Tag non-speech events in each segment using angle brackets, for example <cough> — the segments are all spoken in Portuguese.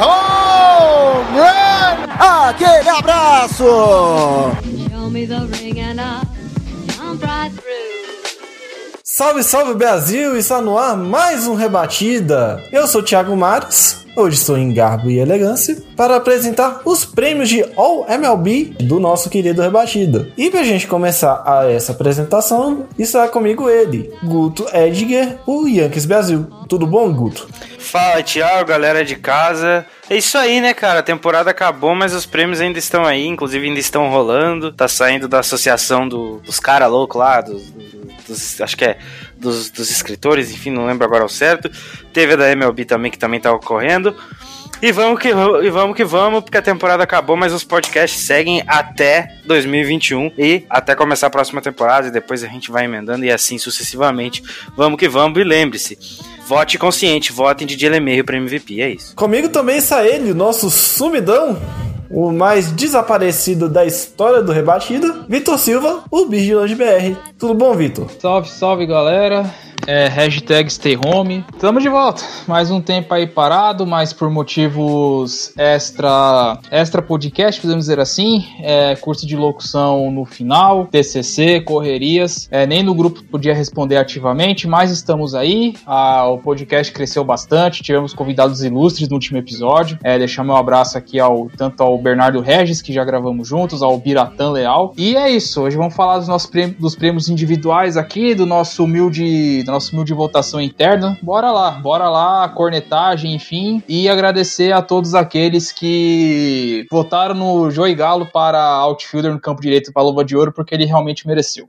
home run! Aquele abraço. Show me the ring and through. Salve, salve Brasil! Está no ar mais um Rebatida. Eu sou Thiago Mares. Hoje estou em garbo e elegância para apresentar os prêmios de All MLB do nosso querido Rebatida. E pra gente começar a essa apresentação, está comigo ele, Guto Edgar, o Yankees Brasil. Tudo bom, Guto? Fala, Thiago, galera de casa. É isso aí, né, cara? A temporada acabou, mas os prêmios ainda estão aí, inclusive ainda estão rolando. Tá saindo da associação do- dos caras loucos lá, dos, dos- acho que é dos, dos escritores, enfim, não lembro agora ao certo. Teve a da MLB também, que também tá ocorrendo. E vamos que e vamos que vamos, porque a temporada acabou, mas os podcasts seguem até 2021 e até começar a próxima temporada e depois a gente vai emendando e assim sucessivamente. Vamos que vamos e lembre-se, vote consciente, votem de Dielemeio para MVP, é isso. Comigo também está ele, o nosso sumidão, o mais desaparecido da história do Rebatida, Vitor Silva, o Vigilante BR. Tudo bom, Vitor? Salve, salve galera. É, hashtag stay home. Tamo de volta. Mais um tempo aí parado, mas por motivos extra extra podcast, podemos dizer assim. É, curso de locução no final, TCC, correrias. É, nem no grupo podia responder ativamente, mas estamos aí. O podcast cresceu bastante. Tivemos convidados ilustres no último episódio. É, deixar meu abraço aqui ao tanto ao Bernardo Regis, que já gravamos juntos, ao Biratan Leal. E é isso. Hoje vamos falar dos nossos prêmios, dos prêmios individuais aqui, do nosso humilde, da nossa humilde votação interna. Bora lá, bora lá, cornetagem, enfim, e agradecer a todos aqueles que votaram no Joey Galo para outfielder no campo direito para a Luva de Ouro, porque ele realmente mereceu.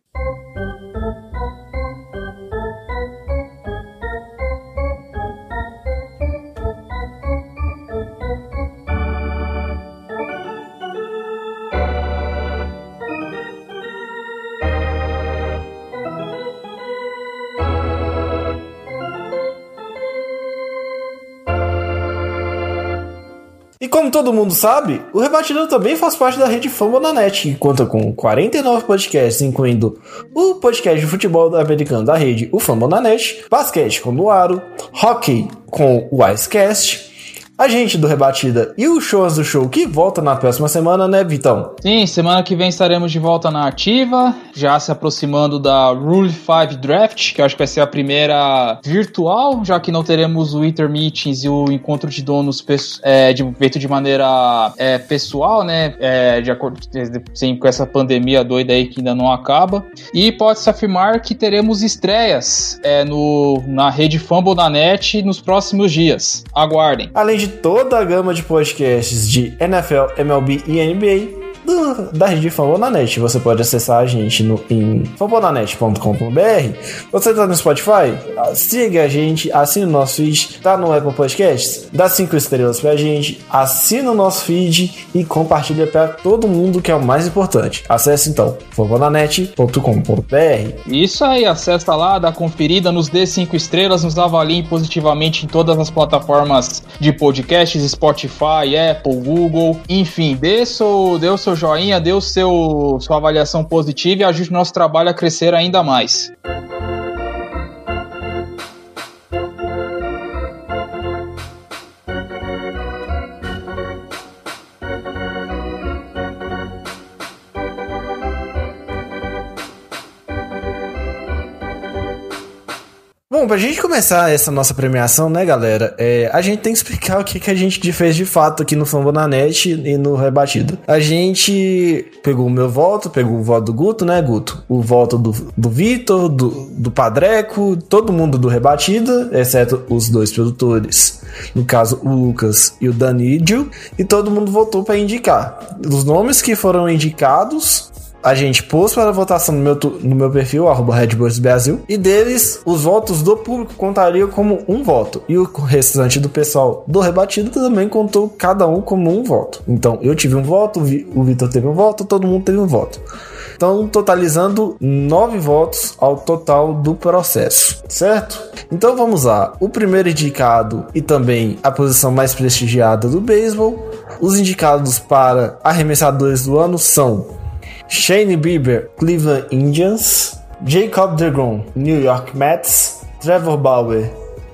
Como todo mundo sabe, o Rebatidão também faz parte da rede Fambonanet, que conta com 49 podcasts, incluindo o podcast de futebol americano da rede, o Fambonanet, basquete com o Luaro, hockey com o Icecast, a gente do Rebatida e o Shows do Show que volta na próxima semana, né, Vitão? Sim, semana que vem estaremos de volta na ativa, já se aproximando da Rule 5 Draft, que eu acho que vai ser a primeira virtual, já que não teremos o Winter Meetings e o encontro de donos é, de, feito de maneira é, pessoal, né? É, de acordo sim, com essa pandemia doida aí que ainda não acaba. E pode-se afirmar que teremos estreias é, no, na rede Fumble da Net nos próximos dias. Aguardem. Além de toda a gama de podcasts de NFL, MLB e NBA do- da rede Fambonanet. Você pode acessar a gente no, em fambonanet.com.br. Você tá no Spotify? Ah, Siga a gente, assine o nosso feed, tá no Apple Podcasts? Dá cinco estrelas pra gente, assina o nosso feed e compartilha pra todo mundo que é o mais importante. Acesse então fambonanet.com.br. Isso aí, acessa lá, dá conferida, nos dê cinco estrelas, nos avaliem positivamente em todas as plataformas de podcasts, Spotify, Apple, Google, enfim, dê, seu, dê o seu joinha, dê o seu, sua avaliação positiva e ajude o nosso trabalho a crescer ainda mais. Pra gente começar essa nossa premiação, né, galera? é, a gente tem que explicar o que, que a gente fez de fato aqui no Fambonanet e no Rebatido. A gente pegou o meu voto, pegou o voto do Guto, né, Guto? O voto do, do Vitor, do, do Padreco, todo mundo do Rebatida, exceto os dois produtores. No caso, o Lucas e o Danídio. E todo mundo votou pra indicar. Os nomes que foram indicados a gente pôs para votação no meu, no meu perfil, arroba Brasil, e deles, os votos do público contariam como um voto. E o restante do pessoal do rebatido também contou cada um como um voto. Então, eu tive um voto, o Vitor teve um voto, todo mundo teve um voto. Então, totalizando nove votos ao total do processo, certo? Então vamos lá. O primeiro indicado e também a posição mais prestigiada do beisebol. Os indicados para arremessadores do ano são Shane Bieber, Cleveland Indians, Jacob DeGrom, New York Mets, Trevor Bauer,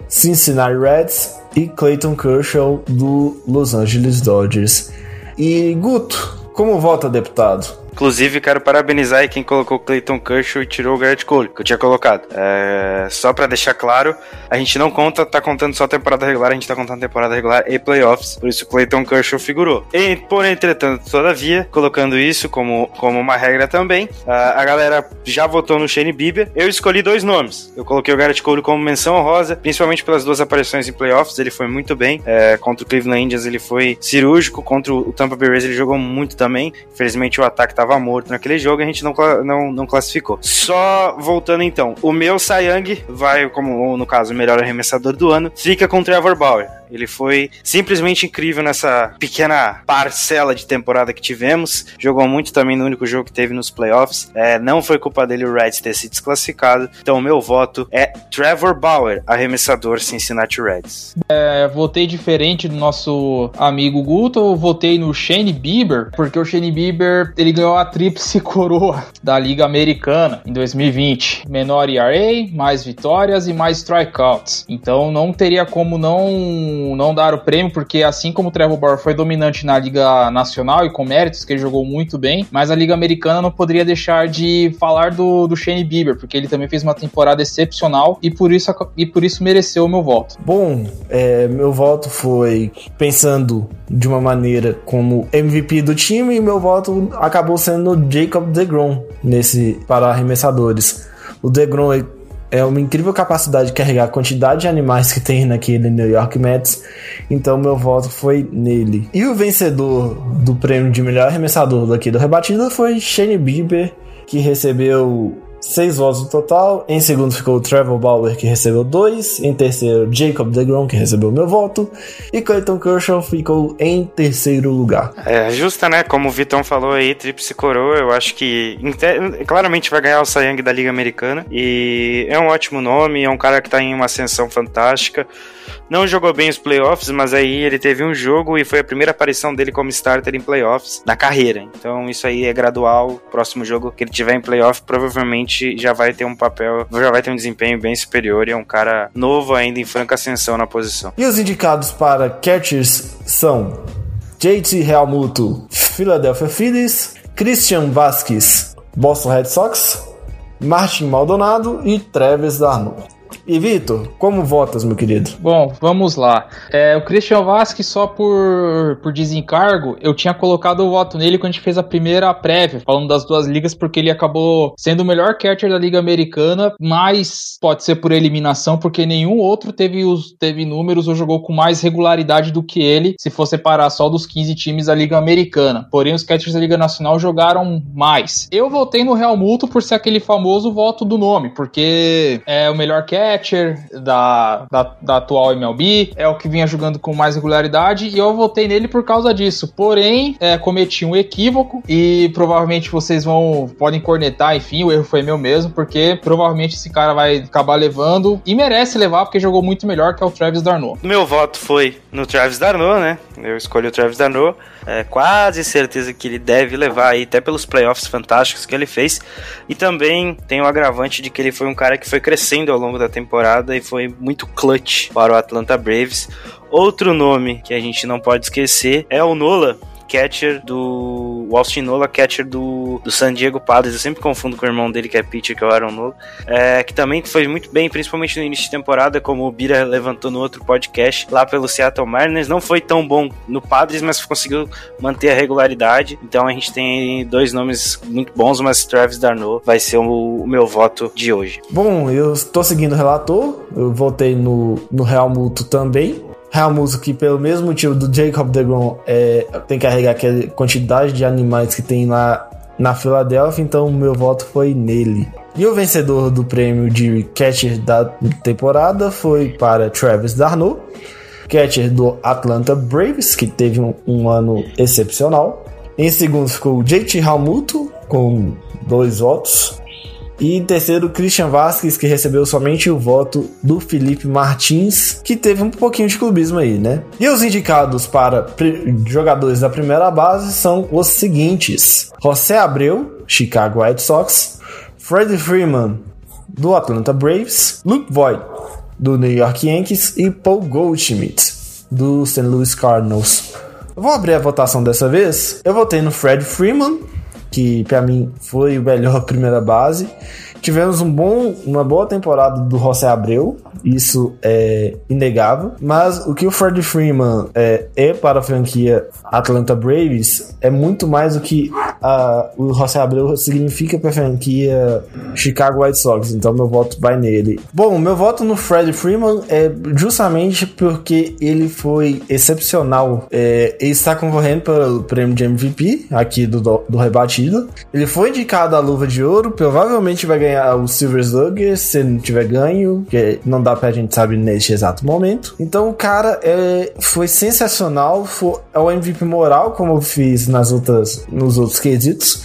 Cincinnati Reds e Clayton Kershaw do Los Angeles Dodgers. E Guto, como vota deputado? Inclusive, quero parabenizar aí quem colocou Clayton Kershaw e tirou o Garrett Cole, que eu tinha colocado. É, só pra deixar claro, a gente não conta, tá contando só temporada regular, a gente tá contando temporada regular e playoffs, por isso Clayton Kershaw figurou. E, porém, entretanto, todavia, colocando isso como, como uma regra também, a, a galera já votou no Shane Bieber. Eu escolhi dois nomes. Eu coloquei o Garrett Cole como menção honrosa, principalmente pelas duas aparições em playoffs, ele foi muito bem. É, contra o Cleveland Indians ele foi cirúrgico, contra o Tampa Bay Rays ele jogou muito também. Infelizmente o ataque tava morto naquele jogo a gente não, não, não classificou. Só voltando então, o meu Young vai, como no caso, o melhor arremessador do ano, fica com o Trevor Bauer. Ele foi simplesmente incrível nessa pequena parcela de temporada que tivemos. Jogou muito também no único jogo que teve nos playoffs. É, não foi culpa dele o Reds ter se desclassificado. Então, meu voto é Trevor Bauer, arremessador Cincinnati Reds. É, votei diferente do nosso amigo Guto, votei no Shane Bieber, porque o Shane Bieber ele ganhou a tríplice <laughs> coroa da Liga Americana em 2020. Menor ERA, mais vitórias e mais strikeouts. Então não teria como não, não dar o prêmio, porque assim como o Trevor Bauer foi dominante na Liga Nacional e com méritos, que ele jogou muito bem, mas a Liga Americana não poderia deixar de falar do, do Shane Bieber, porque ele também fez uma temporada excepcional e por isso, e por isso mereceu o meu voto. Bom, é, meu voto foi pensando de uma maneira como MVP do time e meu voto acabou sendo Jacob DeGrom nesse para arremessadores. O DeGrom é- uma incrível capacidade de carregar a quantidade de animais que tem naquele New York Mets, então meu voto foi nele. E o vencedor do prêmio de melhor arremessador daqui do Rebatida foi Shane Bieber, que recebeu seis votos no total. Em segundo ficou o Trevor Bauer, que recebeu dois. Em terceiro, Jacob DeGrom, que recebeu meu voto. E Clayton Kershaw ficou em terceiro lugar. É justa, né? Como o Vitão falou aí, Tríplice Coroa, eu acho que claramente vai ganhar o Cy Young da Liga Americana. E é um ótimo nome, é um cara que tá em uma ascensão fantástica. Não jogou bem os playoffs, mas aí ele teve um jogo e foi a primeira aparição dele como starter em playoffs na carreira. Então isso aí é gradual. Próximo jogo que ele tiver em playoff, provavelmente já vai ter um papel, já vai ter um desempenho bem superior. E é um cara novo ainda em franca ascensão na posição. E os indicados para catchers são JT Realmuto, Philadelphia Phillies, Christian Vasquez, Boston Red Sox, Martin Maldonado e Travis Darno. E Vitor, como votas, meu querido? Bom, vamos lá. É, o Christian Vasquez, só por, por desencargo, eu tinha colocado o voto nele quando a gente fez a primeira prévia, falando das duas ligas, porque ele acabou sendo o melhor catcher da Liga Americana, mas pode ser por eliminação, porque nenhum outro teve, os, teve números ou jogou com mais regularidade do que ele, se for separar só dos 15 times da Liga Americana. Porém, os catchers da Liga Nacional jogaram mais. Eu votei no Real Muto por ser aquele famoso voto do nome, porque é o melhor catcher da, da, da atual MLB, é o que vinha jogando com mais regularidade e eu votei nele por causa disso. Porém, é, cometi um equívoco e provavelmente vocês vão podem cornetar, enfim, o erro foi meu mesmo, porque provavelmente esse cara vai acabar levando e merece levar porque jogou muito melhor que é o Travis Darno. Meu voto foi no Travis Darno, né? Eu escolhi o Travis Darno. É quase certeza que ele deve levar aí, até pelos playoffs fantásticos que ele fez. E também tem o agravante de que ele foi um cara que foi crescendo ao longo da temporada e foi muito clutch para o Atlanta Braves. Outro nome que a gente não pode esquecer é o Nola, catcher do. O Austin Nola, catcher do, do San Diego Padres. Eu sempre confundo com o irmão dele, que é pitcher, que é o Aaron Nola. É, que também foi muito bem, principalmente no início de temporada, como o Bira levantou no outro podcast, lá pelo Seattle Mariners. Não foi tão bom no Padres, mas conseguiu manter a regularidade. Então a gente tem dois nomes muito bons, mas Travis Darno vai ser o, o meu voto de hoje. Bom, eu estou seguindo o relator, eu votei no, no Real Muto também. Real Muto que pelo mesmo motivo do Jacob DeGrom é, tem que carregar aquela quantidade de animais que tem lá na Filadélfia, então meu voto foi nele. E o vencedor do prêmio de catcher da temporada foi para Travis Darno, catcher do Atlanta Braves, que teve um, um ano excepcional. Em segundo ficou JT Realmuto, com dois votos. E em terceiro, Christian Vasquez, que recebeu somente o voto do Felipe Martins, que teve um pouquinho de clubismo aí, né? E os indicados para jogadores da primeira base são os seguintes: José Abreu, Chicago White Sox, Freddie Freeman, do Atlanta Braves, Luke Voigt, do New York Yankees e Paul Goldschmidt, do St. Louis Cardinals. Vou abrir a votação dessa vez. Eu votei no Fred Freeman, que para mim foi o melhor <laughs> primeira base. Tivemos um bom, uma boa temporada do José Abreu, isso é inegável. Mas o que o Freddie Freeman é, é para a franquia Atlanta Braves é muito mais do que a, o José Abreu significa para a franquia Chicago White Sox. Então meu voto vai nele. Bom, meu voto no Freddie Freeman é justamente porque ele foi excepcional. É, ele está concorrendo pelo prêmio de MVP aqui do, do rebatido. Ele foi indicado à luva de ouro, provavelmente vai ganhar o Silver Slugger se não tiver ganho, que não dá pra gente saber neste exato momento. Então o cara é, foi sensacional, foi, é o MVP moral, como eu fiz nas outras, nos outros quesitos.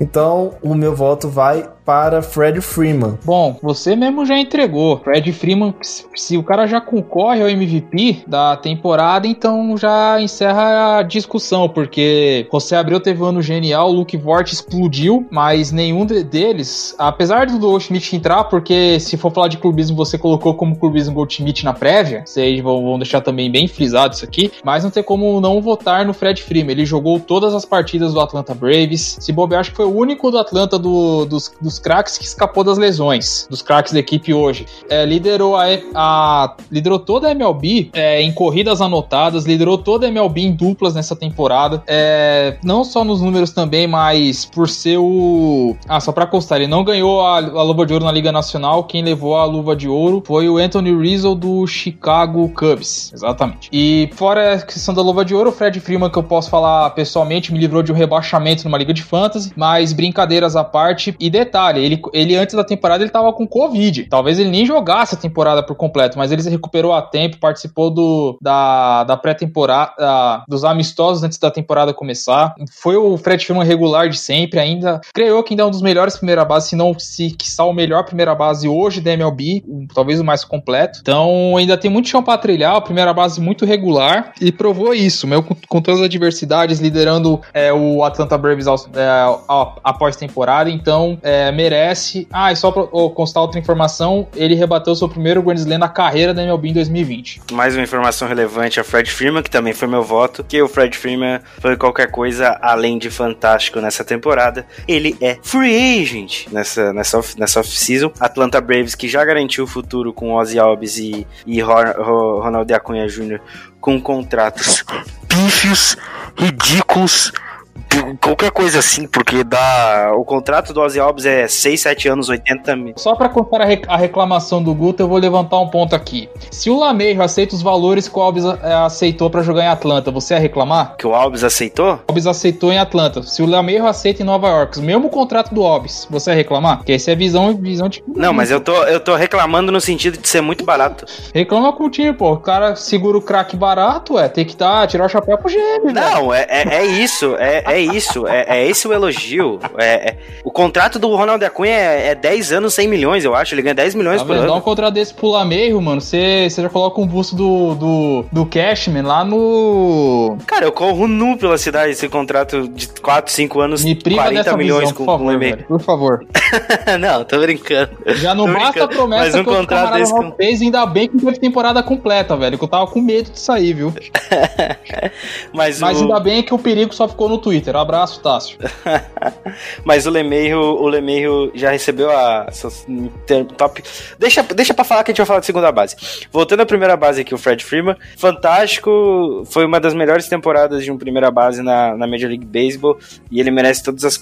Então o meu voto vai para Fred Freeman. Bom, você mesmo já entregou. Fred Freeman, se o cara já concorre ao MVP da temporada, então já encerra a discussão, porque você abriu teve um ano genial, Luke Vort explodiu, mas nenhum deles, apesar do Goldschmidt entrar, porque se for falar de clubismo, você colocou como clubismo Goldschmidt na prévia, vocês vão deixar também bem frisado isso aqui, mas não tem como não votar no Fred Freeman. Ele jogou todas as partidas do Atlanta Braves. Se bobear, acho que foi o único do Atlanta do, dos, dos dos craques que escapou das lesões, dos craques da equipe hoje. É, liderou, a, a, liderou toda a MLB é, em corridas anotadas, liderou toda a MLB em duplas nessa temporada. É, não só nos números também, mas por ser o. Ah, só pra constar, ele não ganhou a, a luva de ouro na Liga Nacional. Quem levou a luva de ouro foi o Anthony Rizzo do Chicago Cubs. Exatamente. E fora a questão da luva de ouro, o Fred Freeman, que eu posso falar pessoalmente, me livrou de um rebaixamento numa Liga de Fantasy. Mas brincadeiras à parte. E detalhe detalhe, ele, ele antes da temporada ele tava com Covid. Talvez ele nem jogasse a temporada por completo, mas ele se recuperou a tempo, participou do, da, da pré-temporada, dos amistosos antes da temporada começar. Foi o Fred Freeman regular de sempre, ainda creio que ainda é um dos melhores primeira base, se não se quiçá o melhor primeira base hoje da MLB, talvez o mais completo. Então ainda tem muito chão para trilhar, a primeira base muito regular e provou isso, meu, com, com todas as adversidades, liderando é, o Atlanta Braves é, após temporada. Então é, merece. Ah, e só pra oh, constar outra informação, ele rebateu seu primeiro Grand Slam na carreira da MLB em 2020. Mais uma informação relevante a Fred Freeman, que também foi meu voto, que o Fred Freeman foi qualquer coisa além de fantástico nessa temporada. Ele é free agent nessa, nessa, nessa off-season. Atlanta Braves, que já garantiu o futuro com Ozzy Alves e, e Ronald Acunha Jr. com contratos pífios, ridículos, qualquer coisa assim, porque dá o contrato do Ozzy Alves é 6, 7 anos, 80 mil. Só para comparar a reclamação do Guto, eu vou levantar um ponto aqui. Se o Lameiro aceita os valores que o Alves é, aceitou para jogar em Atlanta, você ia reclamar? Que o Alves aceitou? O Alves aceitou em Atlanta. Se o Lameiro aceita em Nova York, o mesmo contrato do Alves, você ia reclamar? Porque essa é visão, visão de... Não, mas eu tô, eu tô reclamando no sentido de ser muito barato. Reclama com o time, pô. O cara segura o craque barato, é, tem que tá, tirar o chapéu pro gêmeo, Não, é, é, é, isso, é, é isso, é, é esse o elogio. É, é, o contrato do Ronaldo Acunha é, é 10 anos, 100 milhões, eu acho. Ele ganha 10 milhões tá por ano. Dá um contrato desse pro Lameiro, mano. Você já coloca um busto do, do, do Cashman lá no. Cara, eu corro nu pela cidade esse contrato de 4, 5 anos, Me priva 40 milhões visão, com, favor, o Lameiro. Por favor. <laughs> não, tô brincando. Já não tô basta a promessa Mas um que o contrato desse com... fez, ainda bem que não teve temporada completa, velho. Que eu tava com medo de sair, viu? <laughs> Mas, Mas o... ainda bem que o perigo só ficou no Twitter. Abraço, Tássio. <laughs> Mas o Lemeiro, o Lemeiro já recebeu a top. Deixa, deixa pra falar que a gente vai falar de segunda base. Voltando à primeira base aqui, o Fred Freeman. Fantástico. Foi uma das melhores temporadas de uma primeira base na, na Major League Baseball. E ele merece todas as,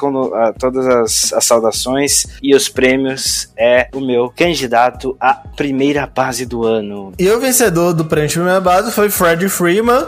todas as, as saudações e os prêmios. É o meu candidato à primeira base do ano. E o vencedor do prêmio de primeira base foi Fred Freeman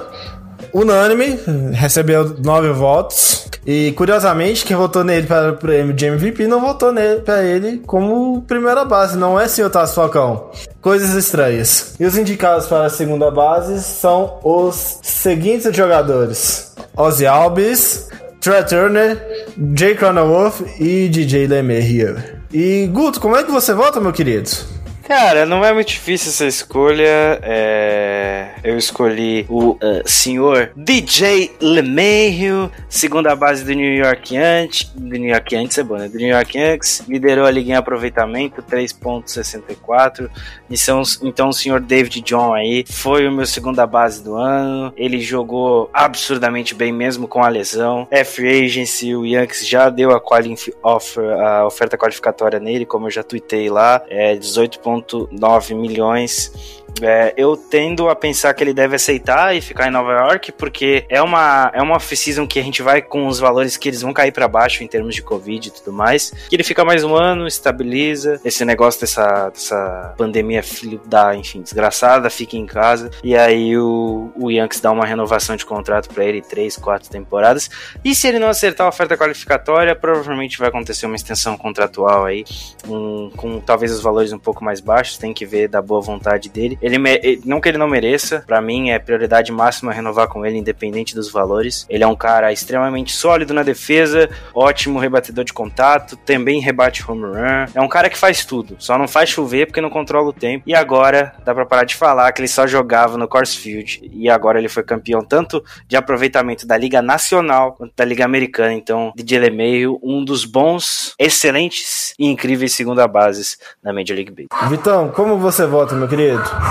unânime, recebeu nove votos. E curiosamente, quem votou nele para o prêmio de MVP não votou nele para ele como primeira base, não é senhor Tasso Falcão. Coisas estranhas. E os indicados para a segunda base são os seguintes jogadores: Ozzy Alves, Trey Turner, Jay Cronenworth e DJ LeMahieu. E Guto, como é que você vota, meu querido? Cara, não é muito difícil essa escolha. É... Eu escolhi o uh, senhor DJ LeMahieu, segunda base do New York Yankees. Do New York Yankees é bom, né? Do New York Yankees. Liderou a liga em aproveitamento, 3.64. Então, então o senhor David John aí foi o meu segunda base do ano. Ele jogou absurdamente bem mesmo com a lesão. É free agency, o Yankees já deu a, offer, a oferta qualificatória nele, como eu já tuitei lá. É 18. 1,9 milhões é, eu tendo a pensar que ele deve aceitar e ficar em Nova York, porque é uma, é uma off-season que a gente vai com os valores que eles vão cair para baixo em termos de Covid e tudo mais. Que ele fica mais um ano, estabiliza. Esse negócio dessa, dessa pandemia, filho da, enfim, desgraçada, fica em casa. E aí o, o Yankees dá uma renovação de contrato para ele, três, quatro temporadas. E se ele não acertar a oferta qualificatória, provavelmente vai acontecer uma extensão contratual aí, um, com talvez os valores um pouco mais baixos. Tem que ver da boa vontade dele. Ele não que ele não mereça, para mim é prioridade máxima renovar com ele, independente dos valores. Ele é um cara extremamente sólido na defesa, ótimo rebatedor de contato, também rebate home run. É um cara que faz tudo, só não faz chover porque não controla o tempo. E agora dá para parar de falar que ele só jogava no Coors Field e agora ele foi campeão tanto de aproveitamento da Liga Nacional quanto da Liga Americana. Então, DJ LeMahieu, um dos bons, excelentes e incríveis segunda bases da Major League Baseball. Vitão, como você vota, meu querido?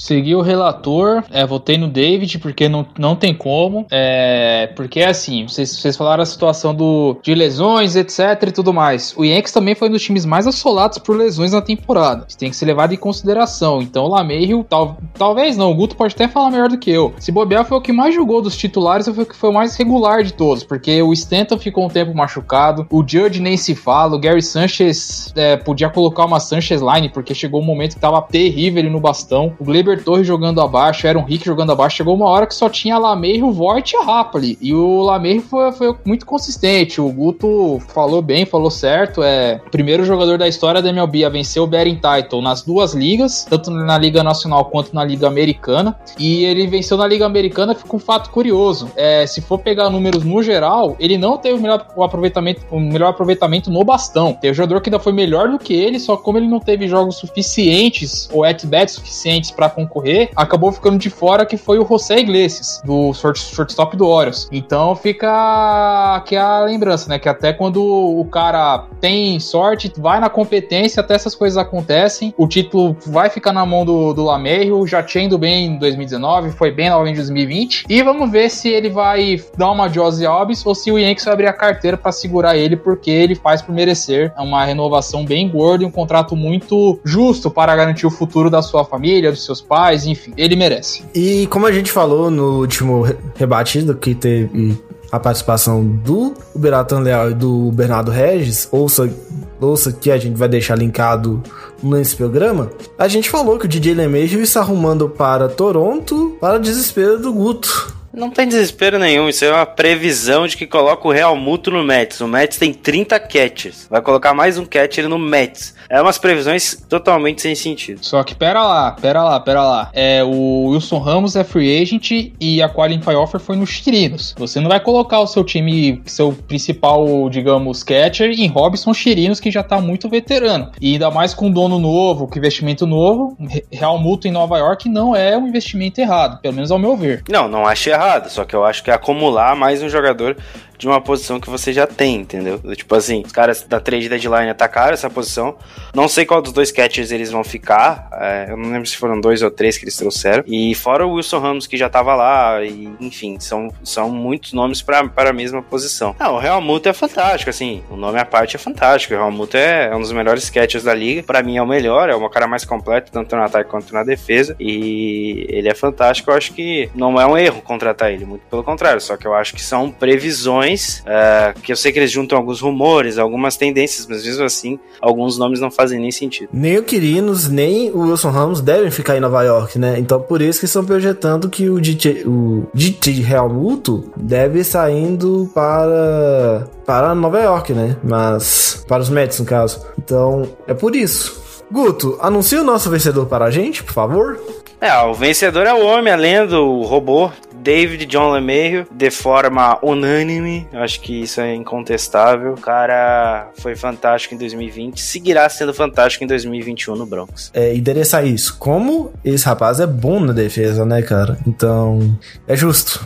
Segui o relator, é, votei no David, porque não, não tem como. É, porque é assim, vocês, vocês falaram a situação do, de lesões, etc e tudo mais. O Yankees também foi um dos times mais assolados por lesões na temporada. Isso tem que ser levado em consideração. Então o Lameiro, tal, talvez não, o Guto pode até falar melhor do que eu. Se bobear foi o que mais jogou dos titulares, foi o que foi o mais regular de todos, porque o Stanton ficou um tempo machucado, o Judge nem se fala, o Gary Sanchez é, podia colocar uma Sanchez line, porque chegou um momento que tava terrível ele no bastão. O Gleber Torres jogando abaixo, era um Rick jogando abaixo. Chegou uma hora que só tinha Lameiro, o Voigt e a. E o Lameiro foi, foi muito consistente. O Guto falou bem, falou certo. É primeiro jogador da história da MLB a vencer o Betting Title nas duas ligas, tanto na Liga Nacional quanto na Liga Americana. E ele venceu na Liga Americana, fica um fato curioso. É, se for pegar números no geral, ele não teve o melhor o aproveitamento, o melhor aproveitamento no bastão. Teve um jogador que ainda foi melhor do que ele, só como ele não teve jogos suficientes ou at-bats suficientes para concorrer, acabou ficando de fora, que foi o José Iglesias, do short, shortstop do Orioles. Então fica aqui a lembrança, né? Que até quando o cara tem sorte, vai na competência, até essas coisas acontecem. O título vai ficar na mão do, do Lameiro, já tinha ido bem em 2019, foi bem novamente em 2020. E vamos ver se ele vai dar uma Josie Alves ou se o Yankees vai abrir a carteira para segurar ele, porque ele faz por merecer é uma renovação bem gorda e um contrato muito justo para garantir o futuro da sua família, dos seus pais, enfim, ele merece. E como a gente falou no último rebatido que teve a participação do Beratan Leal e do Bernardo Regis, ouça, ouça que a gente vai deixar linkado nesse programa, a gente falou que o DJ LeMahieu está arrumando para Toronto para desespero do Guto. Não tem desespero nenhum, isso é uma previsão de que coloca o Real Muto no Mets. O Mets tem 30 catchers, vai colocar mais um catcher no Mets. É umas previsões totalmente sem sentido. Só que pera lá, pera lá, pera lá. É, o Wilson Ramos é free agent e a qualify offer foi nos Chirinos. Você não vai colocar o seu time, seu principal, digamos, catcher em Robson Chirinos, que já tá muito veterano. E ainda mais com dono novo, com investimento novo, Real Muto em Nova York não é um investimento errado, pelo menos ao meu ver. Não, não acho errado, só que eu acho que é acumular mais um jogador de uma posição que você já tem, entendeu? Tipo assim, os caras da trade deadline atacaram essa posição. Não sei qual dos dois catchers eles vão ficar. É, eu não lembro se foram dois ou três que eles trouxeram. E fora o Wilson Ramos que já tava lá. E, enfim, são, são muitos nomes para a mesma posição. Não, o Real Muto é fantástico, assim. O nome à parte é fantástico. O Real Muto é um dos melhores catchers da liga. Para mim é o melhor, é o cara mais completo, tanto no ataque quanto na defesa. E ele é fantástico. Eu acho que não é um erro contratar ele, muito pelo contrário. Só que eu acho que são previsões ah, que eu sei que eles juntam alguns rumores, algumas tendências, mas mesmo assim, alguns nomes não fazem nem sentido. Nem o Quirinos, nem o Wilson Ramos devem ficar em Nova York, né? Então por isso que estão projetando que o DJ, o DJ Realmuto deve saindo para, para Nova York, né? Mas para os Mets, no caso. Então é por isso. Guto, anuncia o nosso vencedor para a gente, por favor. É, o vencedor é o homem, a lenda, o robô, David John LeMahieu, de forma unânime. Acho que isso é incontestável. O cara foi fantástico em 2020, seguirá sendo fantástico em 2021 no Broncos. É endereçar isso. Como esse rapaz é bom na defesa, né, cara? Então é justo.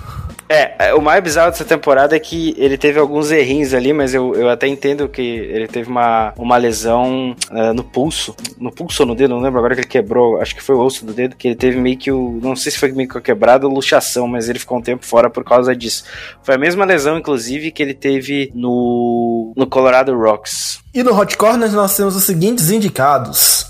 É, o mais bizarro dessa temporada é que ele teve alguns errinhos ali, mas eu, eu até entendo que ele teve uma, uma lesão ah, no pulso. No pulso ou no dedo, não lembro agora que ele quebrou. Acho que foi o osso do dedo, que ele teve meio que o. Não sei se foi meio que quebrado ou luxação, mas ele ficou um tempo fora por causa disso. Foi a mesma lesão, inclusive, que ele teve no, no Colorado Rocks. E no Hot Corners nós temos os seguintes indicados: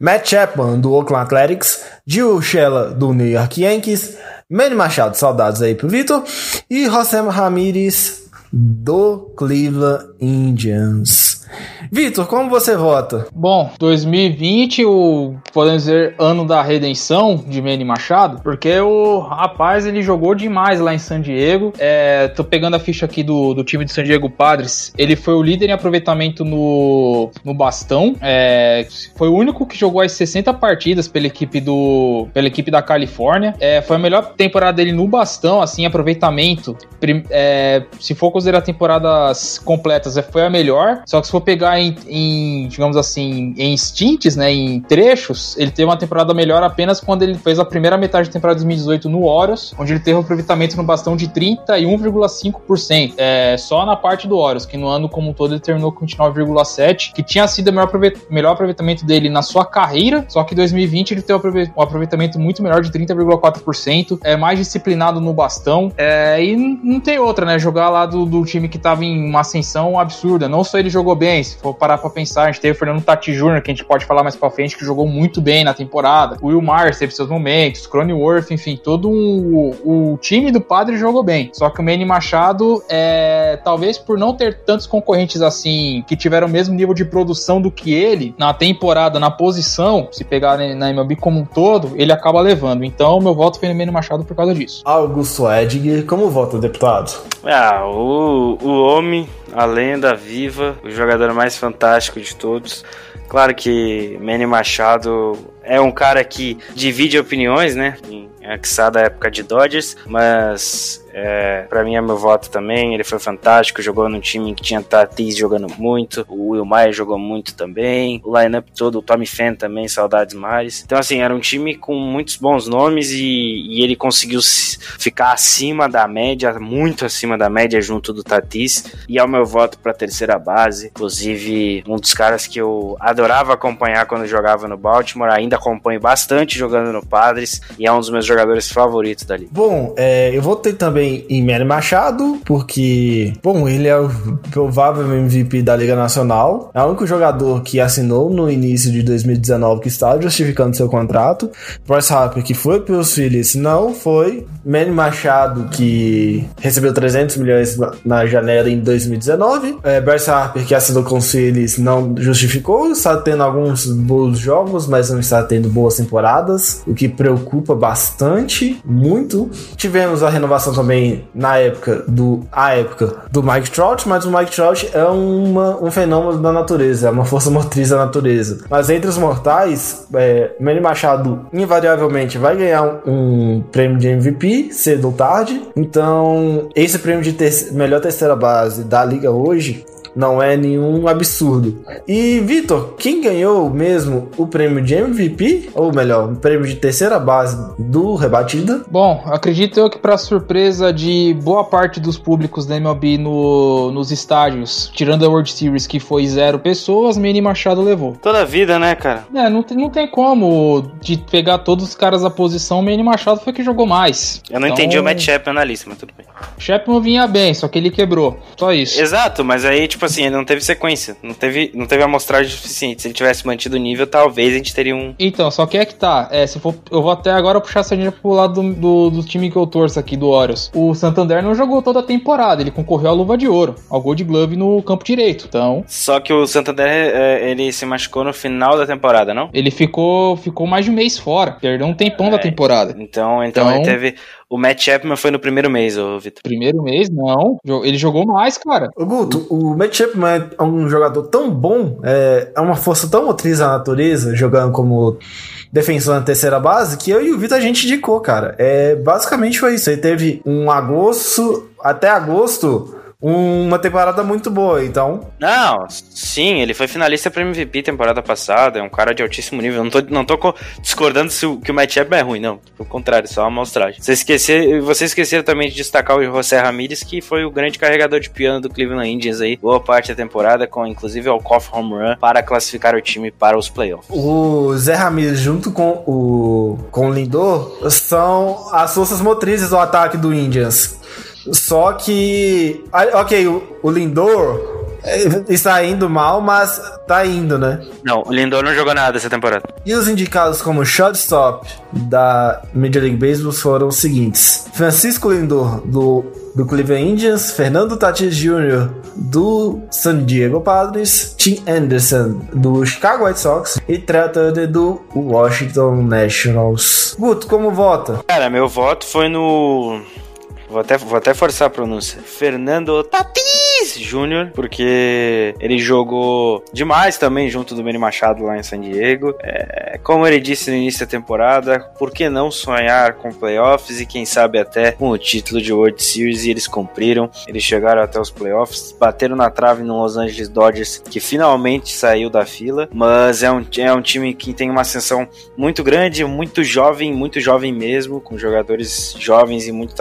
Matt Chapman, do Oakland Athletics, Gil Shella, do New York Yankees, Manny Machado, saudades aí pro Vitor, e José Ramírez, do Cleveland Indians. Vitor, como você vota? Bom, 2020, o podemos dizer ano da redenção de Manny Machado, porque o rapaz ele jogou demais lá em San Diego. É, tô pegando a ficha aqui do, do time de San Diego Padres. Ele foi o líder em aproveitamento no, no bastão. É, foi o único que jogou as 60 partidas pela equipe do pela equipe da Califórnia. É, foi a melhor temporada dele no bastão, assim, aproveitamento. Prim- é, se for considerar temporadas completas, é, foi a melhor. Só que se for pegar em, em, digamos assim, em stints, né, em trechos, ele teve uma temporada melhor apenas quando ele fez a primeira metade da temporada de 2018 no Orioles, onde ele teve um aproveitamento no bastão de 31,5%. É, só na parte do Orioles, que no ano como um todo ele terminou com 29,7%, que tinha sido o melhor, melhor aproveitamento dele na sua carreira, só que em 2020 ele teve um aprove- aproveitamento muito melhor de 30,4%, é mais disciplinado no bastão, é, e não tem outra, né? Jogar lá do, do time que tava em uma ascensão absurda. Não só ele jogou bem, se for parar pra pensar, a gente teve o Fernando Tati Jr., que a gente pode falar mais pra frente, que jogou muito bem na temporada. O Will Myers teve seus momentos, Cronenworth, enfim, todo um- o, o time do Padre jogou bem. Só que o Manny Machado, é, talvez por não ter tantos concorrentes assim, que tiveram o mesmo nível de produção do que ele, na temporada, na posição, se pegar na MLB como um todo, ele acaba levando. Então, meu voto foi no Manny Machado por causa disso. Augusto Edgar, como vota, deputado? Ah, o, o homem, a lenda viva, o jogador mais fantástico de todos. Claro que Manny Machado é um cara que divide opiniões, né? Axá da época de Dodgers, mas é, para mim é meu voto também. Ele foi fantástico, jogou num time que tinha Tatis jogando muito, o Will Myers jogou muito também, o lineup todo, o Tommy Fan também, saudades mais. Então, assim, era um time com muitos bons nomes e, e ele conseguiu se- ficar acima da média, muito acima da média, junto do Tatis. E é o meu voto para terceira base. Inclusive, um dos caras que eu adorava acompanhar quando jogava no Baltimore, ainda acompanho bastante jogando no Padres e é um dos meus jogadores favoritos dali. Bom, é, eu votei também em Manny Machado, porque, bom, ele é o provável MVP da Liga Nacional. É o único jogador que assinou no início de 2019 que está justificando seu contrato. Bryce Harper, que foi pelos Phillies, não foi. Manny Machado, que recebeu 300 milhões na janela em 2019. É, Bryce Harper, que assinou com os Phillies, não justificou. Está tendo alguns bons jogos, mas não está tendo boas temporadas, o que preocupa bastante, muito. Tivemos a renovação também na época do a época do Mike Trout, mas o Mike Trout é uma, um fenômeno da natureza, é uma força motriz da natureza. Mas entre os mortais, é, Manny Machado invariavelmente vai ganhar um, um prêmio de MVP cedo ou tarde. Então, esse prêmio de ter- melhor terceira base da liga hoje não é nenhum absurdo. E, Vitor, quem ganhou mesmo o prêmio de MVP? Ou melhor, o prêmio de terceira base do Rebatida? Bom, acredito eu que para surpresa de boa parte dos públicos da MLB no- nos estádios, tirando a World Series que foi zero pessoas, Manny Machado levou. Toda a vida, né, cara? É, não tem, não tem como de pegar todos os caras da posição, Manny Machado foi que jogou mais. Eu não Então, entendi o Matt Chapman na lista, mas tudo bem. Chapman vinha bem, só que ele quebrou. Só isso. Exato, mas aí, tipo assim, ele não teve sequência, não teve, não teve amostragem suficiente. Se ele tivesse mantido o nível, talvez a gente teria um. Então, só que é que tá. É, se for, eu vou até agora puxar essa gente pro lado do, do, do time que eu torço aqui, do Orioles. O Santander não jogou toda a temporada, ele concorreu à luva de ouro, ao Gold Glove no campo direito. Então, Só que o Santander, é, ele se machucou no final da temporada, não? ele ficou, ficou mais de um mês fora, perdeu um tempão da É. temporada. Então, então, Então- ele teve. O Matt Chapman foi no primeiro mês, ô Vitor. Primeiro mês, não. Ele jogou mais, cara. Ô Guto, o Matt Chapman é um jogador tão bom, é, é uma força tão motriz da natureza, jogando como defensor na terceira base, que eu e o Vitor a gente indicou, cara. É, basicamente foi isso. Ele teve um agosto, até agosto, uma temporada muito boa, então. Não, sim, ele foi finalista pra MVP temporada passada, é um cara de altíssimo nível. Não tô, não tô co- discordando se o, que o Matt Chapman é ruim, não. Pelo contrário, só uma amostragem. Você esquecer, você esqueceram também de destacar o José Ramirez, que foi o grande carregador de piano do Cleveland Indians aí, boa parte da temporada, com inclusive o Coff Home Run, para classificar o time para os playoffs. O Zé Ramirez junto com o, com o Lindor são as forças motrizes do ataque do Indians. Só que. ah, Ok, o, o Lindor é, está indo mal, mas tá indo, né? Não, o Lindor não jogou nada essa temporada. E os indicados como shortstop da Major League Baseball foram os seguintes: Francisco Lindor, do, do Cleveland Indians, Fernando Tatis Jr., do San Diego Padres, Tim Anderson, do Chicago White Sox e Trey Turner, do Washington Nationals. Guto, como vota? Cara, meu voto foi no. Vou até, vou até forçar a pronúncia. Fernando Tatis Jr., porque ele jogou demais também junto do Manny Machado lá em San Diego. É, como ele disse no início da temporada, por que não sonhar com playoffs e quem sabe até com o título de World Series? E eles cumpriram. Eles chegaram até os playoffs, bateram na trave no Los Angeles Dodgers, que finalmente saiu da fila. Mas é um, é um time que tem uma ascensão muito grande, muito jovem, muito jovem mesmo, com jogadores jovens e muito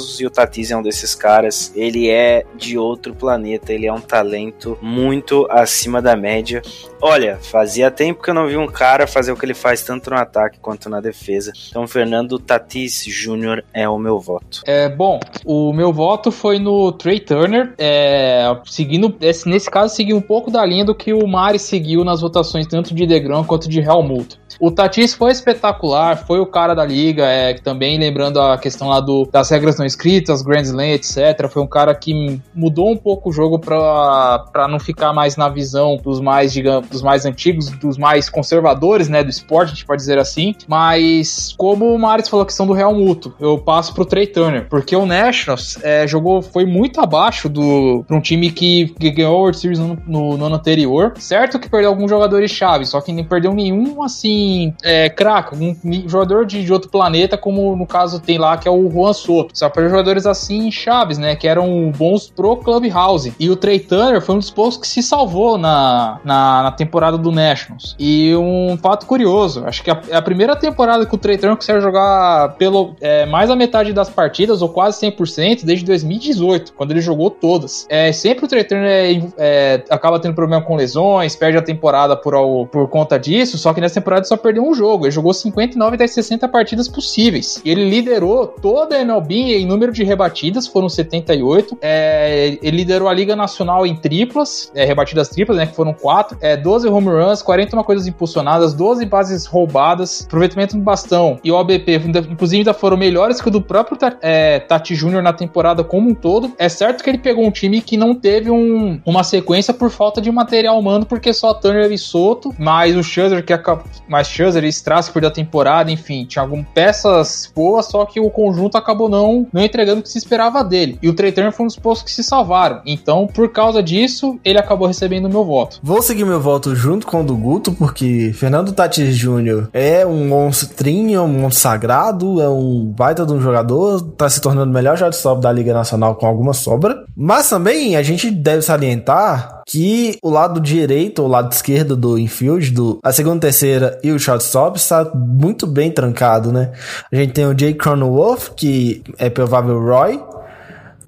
talentosos. E o Tatis é um desses caras. Ele é de outro planeta, ele é um talento muito acima da média. Olha, fazia tempo que eu não vi um cara fazer o que ele faz tanto no ataque quanto na defesa. Então, Fernando Tatis Jr. é o meu voto. É, bom, o meu voto foi no Trey Turner, é, seguindo, esse- nesse caso, seguiu um pouco da linha do que o Mari seguiu nas votações tanto de Degrom quanto de Helmut. O Tatis foi espetacular, foi o cara da liga, é, também lembrando a questão lá do, das regras não escritas, Grand Slam, etc. Foi um cara que mudou um pouco o jogo pra não ficar mais na visão dos mais, digamos, dos mais antigos, dos mais conservadores, né, do esporte, a gente pode dizer assim. Mas, como o Maris falou a questão do Real Muto, eu passo pro Trey Turner, porque o Nationals é, jogou, foi muito abaixo do pra um time que, que ganhou a World Series no, no, no ano anterior. Certo que perdeu alguns jogadores chave, só que nem perdeu nenhum, assim, é, craque, um jogador de, de outro planeta, como no caso tem lá, que é o Juan Soto. Só perdeu jogadores assim, chaves, né, que eram bons pro Clubhouse. E o Trey Turner foi um dos poucos que se salvou na, na, na temporada do Nationals. E um fato curioso, acho que a- é a primeira temporada que o Trey Turner consegue jogar pelo é, mais da metade das partidas, ou quase 100%, desde 2018, quando ele jogou todas. É, sempre o Trey Turner é, é, acaba tendo problema com lesões, perde a temporada por, por conta disso, só que nessa temporada só perdeu um jogo. Ele jogou 59 das 60 partidas possíveis. Ele liderou toda a MLB em número de rebatidas, foram 78. É, ele liderou a Liga Nacional em triplas, é, rebatidas triplas, né, que foram 4. É, 12 home runs, 41 coisas impulsionadas, 12 bases roubadas, aproveitamento no bastão e o ainda- inclusive, ainda foram melhores que o do próprio é, Tati Júnior na temporada como um todo. É certo que ele pegou um time que não teve um- uma sequência por falta de material humano, porque só Turner e Soto, mas o Scherzer, que acabou, mas Scherzer e Strasser perdeu a temporada, enfim, tinha algumas peças boas, só que o conjunto acabou não, não entregando o que se esperava dele. E o Trey Turner foi um dos poucos que se salvaram. Então, por causa disso, ele acabou recebendo o meu voto. Vou seguir meu voto junto com o do Guto, porque Fernando Tatis Jr. é um monstrinho, um monstro sagrado, é um baita de um jogador, tá se tornando o melhor shortstop da Liga Nacional com alguma sobra. Mas também a gente deve salientar que o lado direito, o lado esquerdo do infield, do, a segunda, terceira e o shortstop está muito bem trancado, né? A gente tem o Jay Cronenworth, que é provável Roy,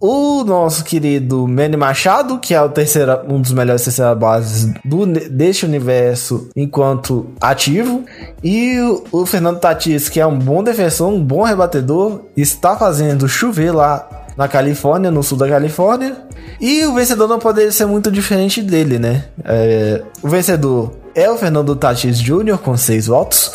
o nosso querido Manny Machado, que é o terceiro, um dos melhores terceira bases do, deste universo enquanto ativo. E o, o Fernando Tatis, que é um bom defensor, um bom rebatedor, está fazendo chover lá na Califórnia, no sul da Califórnia. E o vencedor não poderia ser muito diferente dele, né? É, o vencedor é o Fernando Tatis Jr., com 6 votos.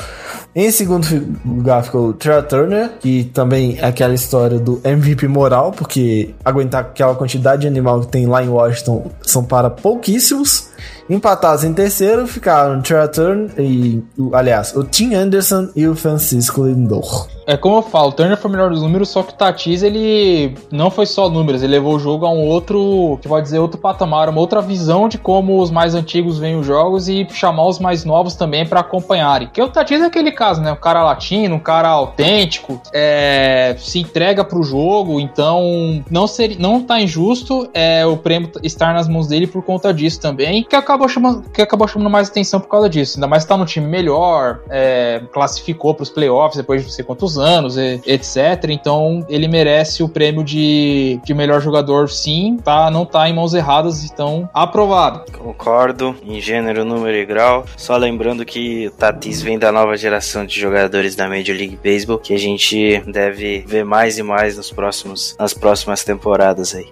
Em segundo lugar ficou Trey Turner, que também é aquela história do MVP moral, porque aguentar aquela quantidade de animal que tem lá em Washington são para pouquíssimos. Empatados em terceiro ficaram Trey Turner e, aliás, o Tim Anderson e o Francisco Lindor. É como eu falo, o Turner foi o melhor dos números, só que o Tatis, ele não foi só números, ele levou o jogo a um outro, que pode dizer, outro patamar, uma outra visão de como os mais antigos veem os jogos e chamar os mais novos também pra acompanharem. Porque o Tatis é aquele caso, né? Um cara latino, um cara autêntico, é, se entrega pro jogo, então não, seria, não tá injusto é, o prêmio estar nas mãos dele por conta disso também, que acabou chamando, que acabou chamando mais atenção por causa disso. Ainda mais tá no time melhor, é, classificou pros playoffs depois de não sei quantos anos, e- etc. Então ele merece o prêmio de, de melhor jogador, sim. Tá, não tá em mãos erradas, então aprovado. Concordo, em gênero, número e grau. Só lembrando que Tatis vem da nova geração de jogadores da Major League Baseball, que a gente deve ver mais e mais nos próximos, nas próximas temporadas aí.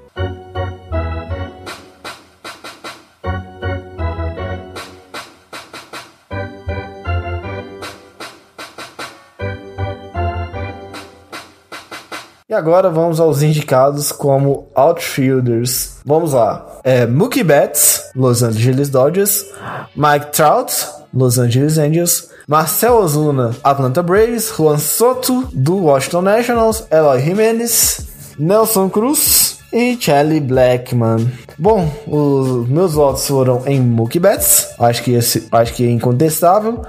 Agora vamos aos indicados como outfielders. Vamos lá. É, Mookie Betts, Los Angeles Dodgers. Mike Trout, Los Angeles Angels. Marcel Ozuna, Atlanta Braves. Juan Soto, do Washington Nationals. Eloy Jimenez. Nelson Cruz. E Charlie Blackman. Bom, os meus votos foram em Mookie Betts. Acho que esse, acho que é incontestável.